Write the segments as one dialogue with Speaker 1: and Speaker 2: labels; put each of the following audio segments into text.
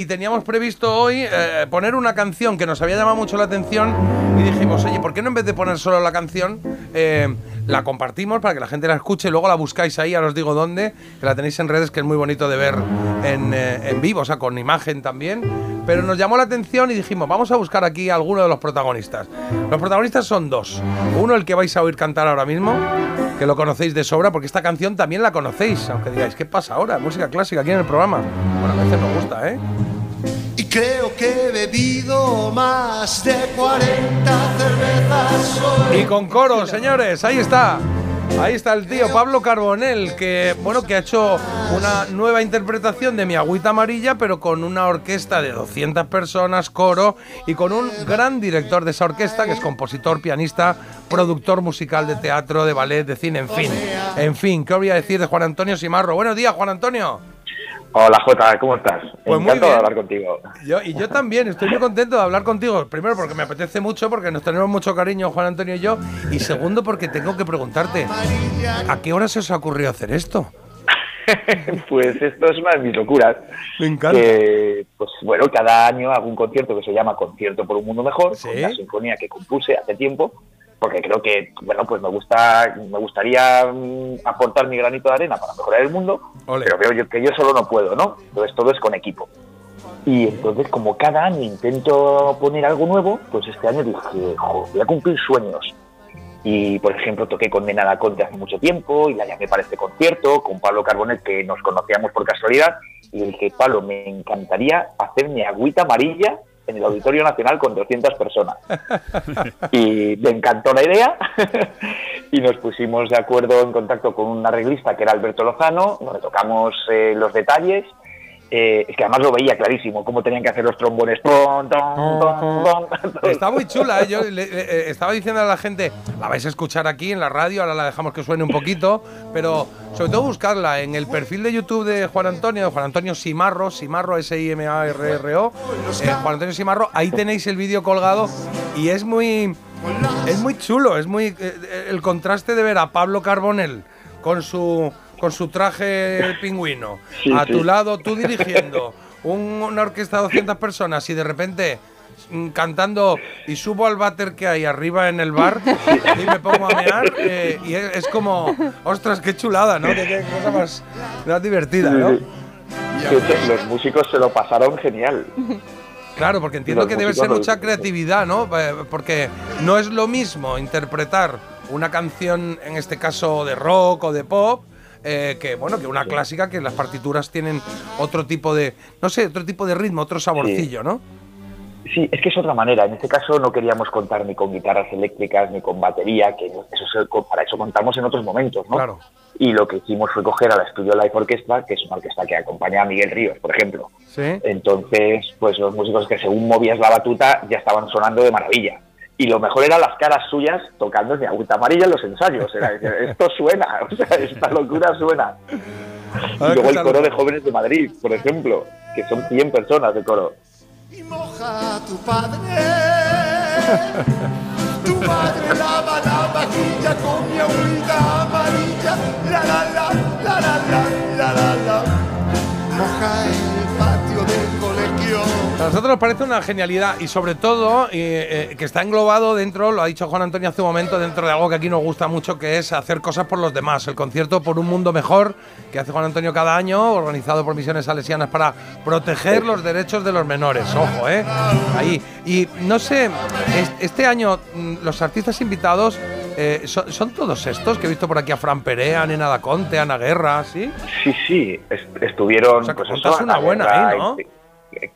Speaker 1: Y teníamos previsto hoy eh, poner una canción que nos había llamado mucho la atención y dijimos, oye, ¿por qué no en vez de poner solo la canción, eh, la compartimos para que la gente la escuche y luego la buscáis ahí, ahora os digo dónde, que la tenéis en redes, que es muy bonito de ver en, eh, en vivo, o sea, con imagen también. Pero nos llamó la atención y dijimos, vamos a buscar aquí a alguno de los protagonistas. Los protagonistas son dos. Uno, el que vais a oír cantar ahora mismo, que lo conocéis de sobra, porque esta canción también la conocéis, aunque digáis, ¿qué pasa ahora? Música clásica aquí en el programa. Bueno, a veces nos gusta, ¿eh?
Speaker 2: Y creo que he bebido más de 40 cervezas hoy.
Speaker 1: Y con coro, señores, ahí está. Ahí está el tío Pablo Carbonell, que bueno, que ha hecho una nueva interpretación de Mi Agüita Amarilla, pero con una orquesta de 200 personas, coro, y con un gran director de esa orquesta, que es compositor, pianista, productor musical de teatro, de ballet, de cine, en fin. En fin, ¿qué voy a decir de Juan Antonio Simarro? Buenos días, Juan Antonio.
Speaker 3: Hola Jota, ¿cómo estás?
Speaker 1: Pues
Speaker 3: Encantado de hablar contigo.
Speaker 1: Yo, y yo también, estoy muy contento de hablar contigo. Primero porque me apetece mucho, porque nos tenemos mucho cariño Juan Antonio y yo. Y segundo porque tengo que preguntarte, ¿a qué hora se os ha ocurrido hacer esto?
Speaker 3: pues esto es una de mis locuras.
Speaker 1: Me encanta.
Speaker 3: Que, pues bueno, cada año hago un concierto que se llama Concierto por un Mundo Mejor,
Speaker 1: Sí.
Speaker 3: con una sinfonía que compuse hace tiempo, porque creo que, bueno, pues me gusta, me gustaría mm, aportar mi granito de arena para mejorar el mundo,
Speaker 1: Ole.
Speaker 3: pero veo yo que yo solo no puedo, ¿no? Entonces todo es con equipo. Y entonces, como cada año intento poner algo nuevo, pues este año dije, "Jo, voy a cumplir sueños. Y, por ejemplo, toqué con Nena Conte hace mucho tiempo y la llamé para este concierto, con Pablo Carbonell, que nos conocíamos por casualidad, y dije, Pablo, me encantaría hacer mi agüita amarilla en el Auditorio Nacional con 200 personas. y le encantó la idea y nos pusimos de acuerdo en contacto con un arreglista que era Alberto Lozano, donde tocamos eh, los detalles. Eh, es que además lo veía clarísimo, cómo tenían que hacer los trombones. Ton, ton, ton, ton.
Speaker 1: Está muy chula, ¿eh? Yo le- le- eh, estaba diciendo a la gente, la vais a escuchar aquí en la radio, ahora la dejamos que suene un poquito, pero sobre todo buscarla en el perfil de YouTube de Juan Antonio, de Juan Antonio Simarro, Simarro S-I-M-A-R-R-O, eh, Juan Antonio Simarro, ahí tenéis el vídeo colgado y es muy, es muy chulo, es muy el contraste de ver a Pablo Carbonell con su con su traje pingüino,
Speaker 3: Sí,
Speaker 1: a
Speaker 3: sí.
Speaker 1: tu lado tú dirigiendo un- una orquesta de 200 personas y de repente mm, cantando y subo al váter que hay arriba en el bar y me pongo a mear eh, y es, es como, ostras, qué chulada, ¿no? Qué, qué cosa más, más divertida, ¿no?
Speaker 3: Los músicos se lo pasaron genial.
Speaker 1: Claro, porque entiendo que debe ser mucha creatividad, ¿no? Eh, Porque no es lo mismo interpretar una canción, en este caso de rock o de pop, eh, que bueno, que una clásica que las partituras tienen otro tipo de, no sé, otro tipo de ritmo, otro saborcillo, ¿no?
Speaker 3: Sí, es que es otra manera. En este caso no queríamos contar ni con guitarras eléctricas ni con batería, que eso se- para eso contamos en otros momentos, ¿no?
Speaker 1: Claro.
Speaker 3: Y lo que hicimos fue coger a la Studio Life Orchestra, que es una orquesta que acompaña a Miguel Ríos, por ejemplo.
Speaker 1: Sí.
Speaker 3: Entonces, pues los músicos que según movías la batuta ya estaban sonando de maravilla. Y lo mejor eran las caras suyas tocando mi agüita amarilla en los ensayos. Era, esto suena, o sea, esta locura suena. Y luego el coro de jóvenes de Madrid, por ejemplo, que son 100 personas de coro.
Speaker 2: Y moja a tu padre. Tu madre lava la vajilla con mi agüita amarilla. La la la, la la la, la la la. Moja
Speaker 1: A nosotros nos parece una genialidad y sobre todo eh, eh, que está englobado dentro, lo ha dicho Juan Antonio hace un momento, dentro de algo que aquí nos gusta mucho, que es hacer cosas por los demás. El concierto por un mundo mejor que hace Juan Antonio cada año, organizado por Misiones Salesianas para proteger los derechos de los menores. Ojo, ¿eh? Ahí. Y no sé, es- este año mm, los artistas invitados eh, son, son todos estos que he visto por aquí a Fran Perea, Nena da Conte, Ana Guerra, ¿sí?
Speaker 3: Sí, sí, est- estuvieron.
Speaker 1: O sea,
Speaker 3: pues eso,
Speaker 1: una buena
Speaker 3: Guerra,
Speaker 1: ahí, ¿no?
Speaker 3: y-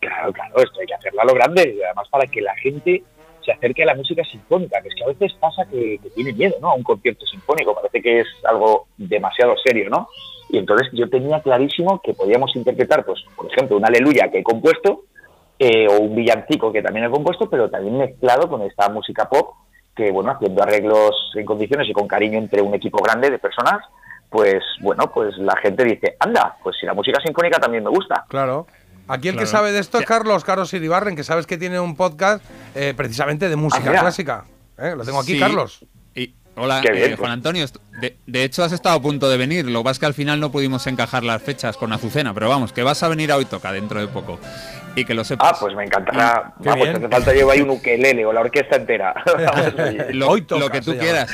Speaker 3: Claro, claro, esto hay que hacerlo a lo grande además para que la gente se acerque a la música sinfónica, que es que a veces pasa que, que tiene miedo, ¿no? A un concierto sinfónico, parece que es algo demasiado serio, ¿no? Y entonces yo tenía clarísimo que podíamos interpretar, pues, por ejemplo, una aleluya que he compuesto, eh, o un villancico que también he compuesto, pero también mezclado con esta música pop, que bueno, haciendo arreglos en condiciones y con cariño entre un equipo grande de personas, pues bueno, pues la gente dice, anda, pues si la música sinfónica también me gusta.
Speaker 1: Claro. Aquí el que sabe de esto es Carlos, Carlos Iribarren, que sabes que tiene un podcast eh, precisamente de música
Speaker 3: Ah,
Speaker 1: clásica. ¿eh? Lo tengo aquí,
Speaker 4: Sí.
Speaker 1: Carlos.
Speaker 4: Y, hola,
Speaker 3: Qué bien,
Speaker 4: eh, Juan
Speaker 3: pues.
Speaker 4: Antonio. est- De, de hecho, has estado a punto de venir. Lo que pasa es que al final no pudimos encajar las fechas con Azucena, pero vamos, que vas a venir a hoy toca dentro de poco. Y que lo sepas.
Speaker 3: Ah, pues me encantará. Vamos,
Speaker 1: bien.
Speaker 3: hace falta llevo ahí un ukelele o la orquesta entera.
Speaker 4: Lo,
Speaker 1: Hoy toca,
Speaker 4: lo que tú quieras.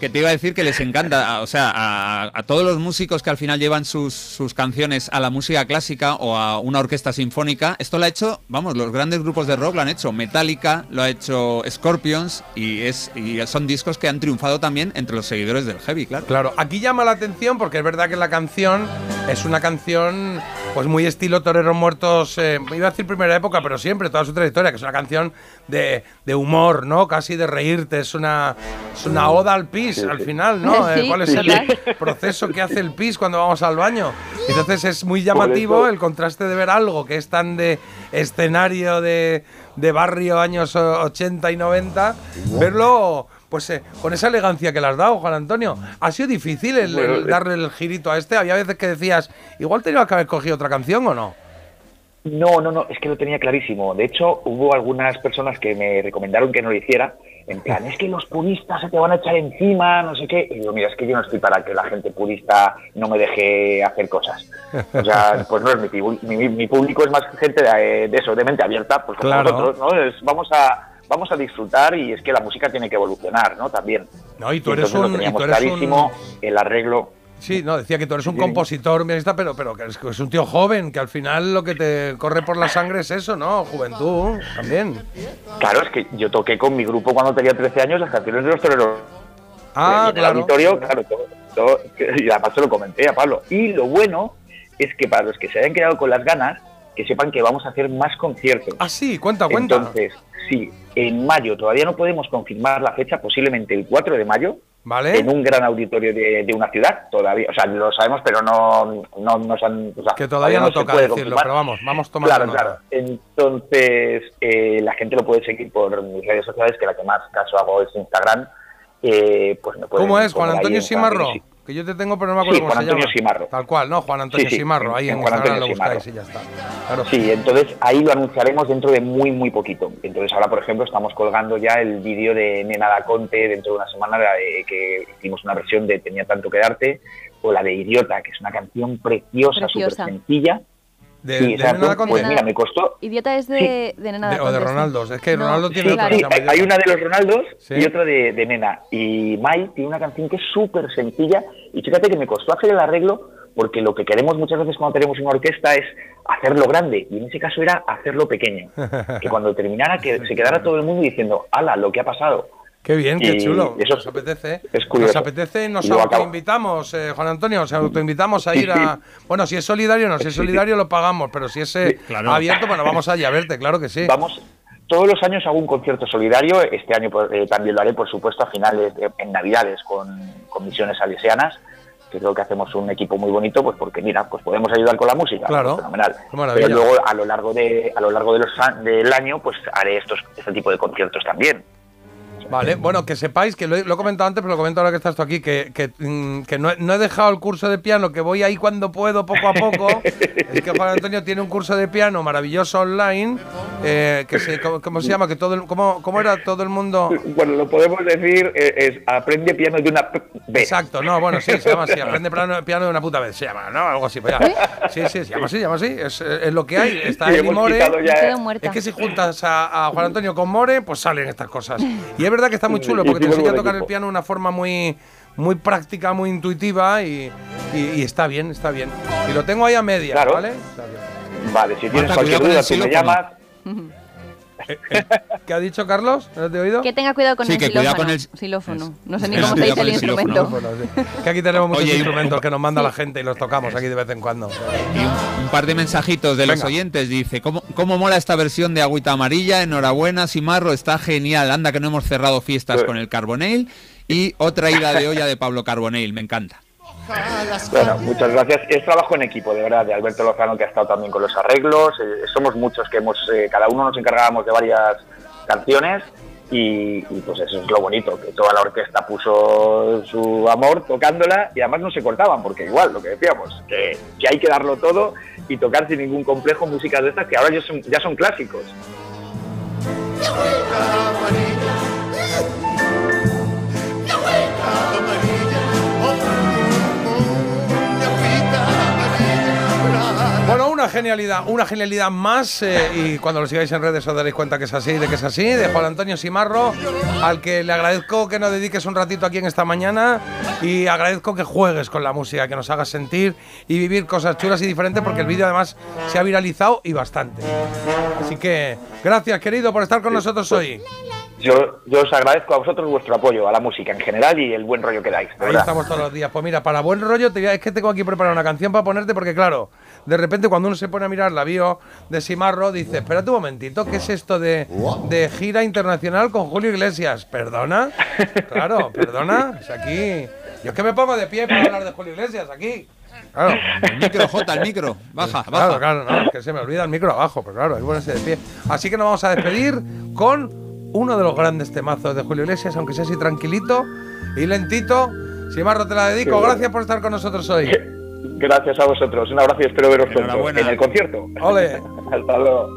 Speaker 4: Que te iba a decir que les encanta, o sea, a, a todos los músicos que al final llevan sus, sus canciones a la música clásica o a una orquesta sinfónica, esto lo ha hecho, vamos, los grandes grupos de rock lo han hecho. Metallica, lo ha hecho Scorpions y, es, y son discos que han triunfado también entre los seguidores del heavy, claro.
Speaker 1: Claro, aquí llama la atención porque es verdad que la canción es una canción pues muy estilo Toreros Muertos, eh, iba a decir primera época, pero siempre, toda su trayectoria, que es una canción de, de humor, ¿no? Casi de reírte, es una, es una oda al pis al final, ¿no? Eh, ¿Cuál es el proceso que hace el pis cuando vamos al baño? Entonces es muy llamativo el contraste de ver algo que es tan de escenario de, de barrio años eh, 80 y 90, verlo pues eh, con esa elegancia que le has dado, Juan Antonio. ¿Ha sido difícil el,
Speaker 3: Bueno, eh.
Speaker 1: darle el girito a este? Había veces que decías, igual tenía que haber cogido otra canción o no.
Speaker 3: No, no, no, es que lo tenía clarísimo. De hecho, hubo algunas personas que me recomendaron que no lo hiciera. En plan, es que los puristas se te van a echar encima, no sé qué. Y digo, mira, es que yo no estoy para que la gente purista no me deje hacer cosas. O sea, pues no es mi, mi, mi público, es más gente de, de eso, de mente abierta, pues como
Speaker 1: Claro.
Speaker 3: nosotros, ¿no? Es- vamos a vamos a disfrutar y es que la música tiene que evolucionar, ¿no? También.
Speaker 1: No, y tú eres
Speaker 3: entonces
Speaker 1: un-
Speaker 3: lo
Speaker 1: y
Speaker 3: teníamos
Speaker 1: tú eres un-
Speaker 3: clarísimo, el arreglo.
Speaker 1: Sí, no, decía que tú eres un compositor, pero, pero que es, que es un tío joven, que al final lo que te corre por la sangre es eso, ¿no? Juventud también.
Speaker 3: Claro, es que yo toqué con mi grupo cuando tenía 13 años las canciones de los toreros
Speaker 1: Ah,
Speaker 3: en el
Speaker 1: claro.
Speaker 3: auditorio, claro, todo, todo- y además se lo comenté a Pablo. Y lo bueno es que para los que se hayan quedado con las ganas, que sepan que vamos a hacer más conciertos.
Speaker 1: Ah, sí, cuenta, cuenta.
Speaker 3: Entonces, sí, en mayo todavía no podemos confirmar la fecha, posiblemente el 4 de mayo,
Speaker 1: ¿Vale?
Speaker 3: en un gran auditorio de, de una ciudad, todavía, o sea, lo sabemos, pero no, no nos han... o sea,
Speaker 1: Que todavía no
Speaker 3: se
Speaker 1: toca decirlo,
Speaker 3: confirmar.
Speaker 1: pero vamos, vamos tomando
Speaker 3: Claro,
Speaker 1: nota.
Speaker 3: claro. Entonces, eh, la gente lo puede seguir por mis redes sociales, que la que más caso hago es Instagram. Eh, pues me
Speaker 1: ¿Cómo es? Juan Antonio Simarro. Que yo te tengo, pero no me acuerdo
Speaker 3: Sí,
Speaker 1: cómo
Speaker 3: Juan
Speaker 1: se
Speaker 3: Antonio
Speaker 1: llama.
Speaker 3: Simarro.
Speaker 1: Tal cual, ¿no? Juan Antonio
Speaker 3: Sí, sí,
Speaker 1: Simarro. Ahí en,
Speaker 3: en Juan
Speaker 1: Instagram lo
Speaker 3: Antonio
Speaker 1: buscáis
Speaker 3: Simarro.
Speaker 1: y ya está. Claro.
Speaker 3: Sí, entonces ahí lo anunciaremos dentro de muy, muy poquito. Entonces ahora, por ejemplo, estamos colgando ya el vídeo de Nena da Conte dentro de una semana, de que hicimos una versión de Tenía tanto que darte, o la de Idiota, que es una canción preciosa, súper sencilla.
Speaker 1: De,
Speaker 3: Sí,
Speaker 1: de Nena
Speaker 3: pues
Speaker 1: Conte.
Speaker 3: mira, me costó...
Speaker 5: Idiota es de, de Nena
Speaker 1: De- o de. Ronaldos. Es que
Speaker 5: No.
Speaker 1: Ronaldo tiene
Speaker 3: Sí,
Speaker 1: otra
Speaker 3: sí,
Speaker 1: que se llama
Speaker 3: hay- una de los Ronaldos
Speaker 1: Sí.
Speaker 3: y otra de, de Nena. Y Mai tiene una canción que es súper sencilla. Y fíjate que me costó hacer el arreglo porque lo que queremos muchas veces cuando tenemos una orquesta es hacerlo grande. Y en ese caso era hacerlo pequeño. que cuando terminara que se quedara todo el mundo diciendo, ala, lo que ha pasado.
Speaker 1: Qué bien, qué chulo.
Speaker 3: eso
Speaker 1: nos apetece.
Speaker 3: es curioso.
Speaker 1: Nos apetece, nos
Speaker 3: Y acabo.
Speaker 1: autoinvitamos, eh, Juan Antonio, nos autoinvitamos a ir a. Bueno, si es solidario, no, si es solidario lo pagamos, pero si es eh,
Speaker 4: claro.
Speaker 1: abierto, bueno, vamos allí a verte, claro que sí.
Speaker 3: Vamos, todos los años hago un concierto solidario. Este año pues, eh, también lo haré, por supuesto, a finales, en Navidades, con, con misiones salesianas. Que creo que hacemos un equipo muy bonito, pues porque mira, pues podemos ayudar con la música.
Speaker 1: Claro.
Speaker 3: pues, fenomenal. Pero luego a lo largo de a lo largo de los, del año, pues haré estos este tipo de conciertos también.
Speaker 1: Vale, bueno, que sepáis, que lo he, lo he comentado antes, pero lo comento ahora que estás tú aquí, que, que, mm, que no, he- no he dejado el curso de piano, que voy ahí cuando puedo, poco a poco. es que Juan Antonio tiene un curso de piano maravilloso online, eh, que se, ¿cómo, cómo se llama? Que todo el, ¿cómo, ¿Cómo era todo el mundo?
Speaker 3: Bueno, lo podemos decir, eh, es aprende piano de una vez.
Speaker 1: Exacto, no, bueno, sí, se llama así, aprende piano, piano de una puta vez, se llama, ¿no? Algo así, pues ya. Sí, sí, se llama así, se llama así, es, es lo que hay, está
Speaker 3: Sí,
Speaker 1: More.
Speaker 3: ya-
Speaker 5: muerta.
Speaker 1: Es que si juntas a, a Juan Antonio con More, pues salen estas cosas. Y es verdad que está muy chulo, porque te enseña a tocar el piano de una forma muy, muy práctica, muy intuitiva y, y- y está bien, está bien. Y lo tengo ahí a media,
Speaker 3: Claro.
Speaker 1: ¿vale?
Speaker 3: Vale, si tienes cualquier duda, tú me llamas.
Speaker 1: ¿Qué ha dicho Carlos? ¿No te he oído?
Speaker 5: Que tenga cuidado con
Speaker 4: Sí,
Speaker 5: el
Speaker 4: que
Speaker 5: xilófono.
Speaker 4: con el-
Speaker 5: xilófono. No sé ni cómo se dice el
Speaker 4: el
Speaker 5: instrumento.
Speaker 1: Que aquí tenemos muchos
Speaker 4: Oye,
Speaker 1: instrumentos que nos manda la gente y los tocamos aquí de vez en cuando.
Speaker 4: Y un, un par de mensajitos de los oyentes. Dice, ¿cómo, ¿cómo mola esta versión de Agüita Amarilla? Enhorabuena, Simarro, está genial. Anda que no hemos cerrado fiestas
Speaker 3: Sí.
Speaker 4: con el Carbonell. Y otra ida de olla de Pablo Carbonell, me encanta.
Speaker 3: Bueno, muchas gracias. Es trabajo en equipo, de verdad, de Alberto Lozano, que ha estado también con los arreglos. Eh, somos muchos que hemos, eh, cada uno nos encargábamos de varias canciones y, y, pues eso es lo bonito, que toda la orquesta puso su amor tocándola y además no se cortaban, porque igual, lo que decíamos, que, que hay que darlo todo y tocar sin ningún complejo músicas de estas que ahora ya son, ya son clásicos.
Speaker 1: Genialidad, una genialidad más. eh, y cuando lo sigáis en redes os daréis cuenta que es así, de que es así. De Juan Antonio Simarro, al que le agradezco que nos dediques un ratito aquí en esta mañana. Y agradezco que juegues con la música, que nos hagas sentir y vivir cosas chulas y diferentes, porque el vídeo además se ha viralizado y bastante. Así que gracias, querido, por estar con nosotros hoy.
Speaker 3: Yo, yo os agradezco a vosotros vuestro apoyo a la música en general y el buen rollo que dais.
Speaker 1: Ahí estamos todos los días. Pues mira, para buen rollo, te es que tengo aquí preparada una canción para ponerte, porque claro, de repente cuando uno se pone a mirar la bio de Simarro, dice, espérate un momentito, ¿qué es esto de, de gira internacional con Julio Iglesias? ¿Perdona? Claro, perdona. Es aquí. Yo es que me pongo de pie para hablar de Julio Iglesias, aquí. Claro.
Speaker 4: El micro, J, el micro. Baja,
Speaker 1: Claro,
Speaker 4: baja.
Speaker 1: claro, no, es que se me olvida el micro abajo, pero claro, hay que ponerse de pie. Así que nos vamos a despedir con uno de los grandes temazos de Julio Iglesias, aunque sea así tranquilito y lentito. Simarro, te la dedico. Gracias por estar con nosotros hoy.
Speaker 3: Gracias a vosotros. Un abrazo y espero veros pronto en el concierto.
Speaker 1: Ole.
Speaker 3: Hasta luego.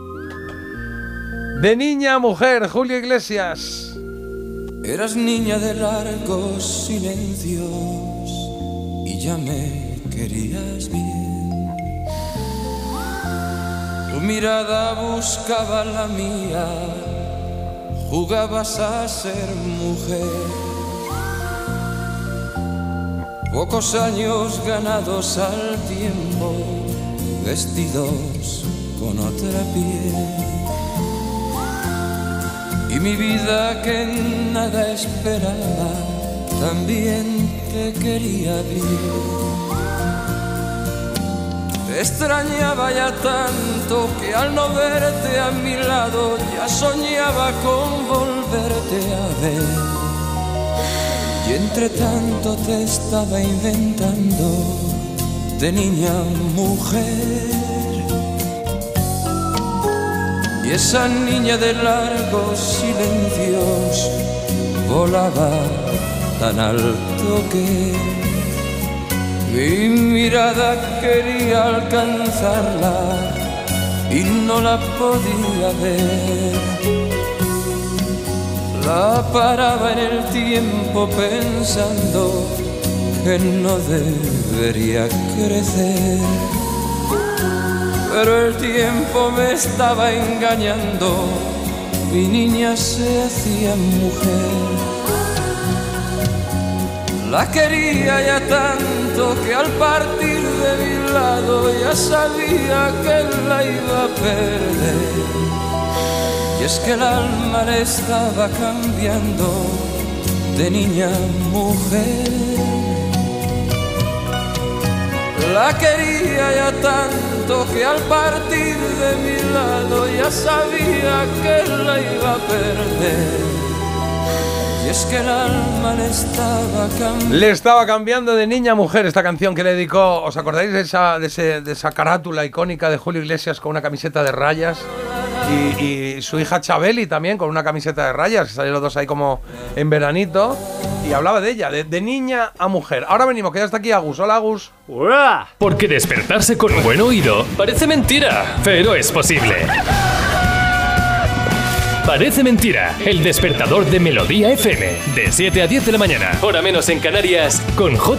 Speaker 1: De niña a mujer, Julio Iglesias.
Speaker 6: Eras niña de largos silencios y ya me querías bien. Tu mirada buscaba la mía, jugabas a ser mujer. Pocos años ganados al tiempo, vestidos con otra piel. Y mi vida que nada esperaba, también te quería bien. Te extrañaba ya tanto que al no verte a mi lado ya soñaba con volverte a ver. Y entre tanto te estaba inventando de niña mujer. Y esa niña de largos silencios volaba tan alto que mi mirada quería alcanzarla y no la podía ver. La paraba en el tiempo pensando que no debería crecer. Pero el tiempo me estaba engañando, mi niña se hacía mujer. La quería ya tanto que al partir de mi lado ya sabía que la iba a perder. Y es que el alma le estaba cambiando de niña a mujer. La quería ya tanto que al partir de mi lado ya sabía que la iba a perder. Y es que el alma le estaba cambiando.
Speaker 1: Le estaba cambiando de niña a mujer esta canción que le dedicó. ¿Os acordáis de esa, de, ese- de esa carátula icónica de Julio Iglesias con una camiseta de rayas? Y, su hija Chabeli también con una camiseta de rayas, que salieron los dos ahí como en veranito. Y hablaba de ella, de, de niña a mujer. Ahora venimos, que ya está aquí Agus. Hola Agus.
Speaker 7: Porque despertarse con un buen oído parece mentira, pero es posible. Parece mentira, el despertador de Melodía FM, de 7 a 10 de la mañana, hora menos en Canarias, con J.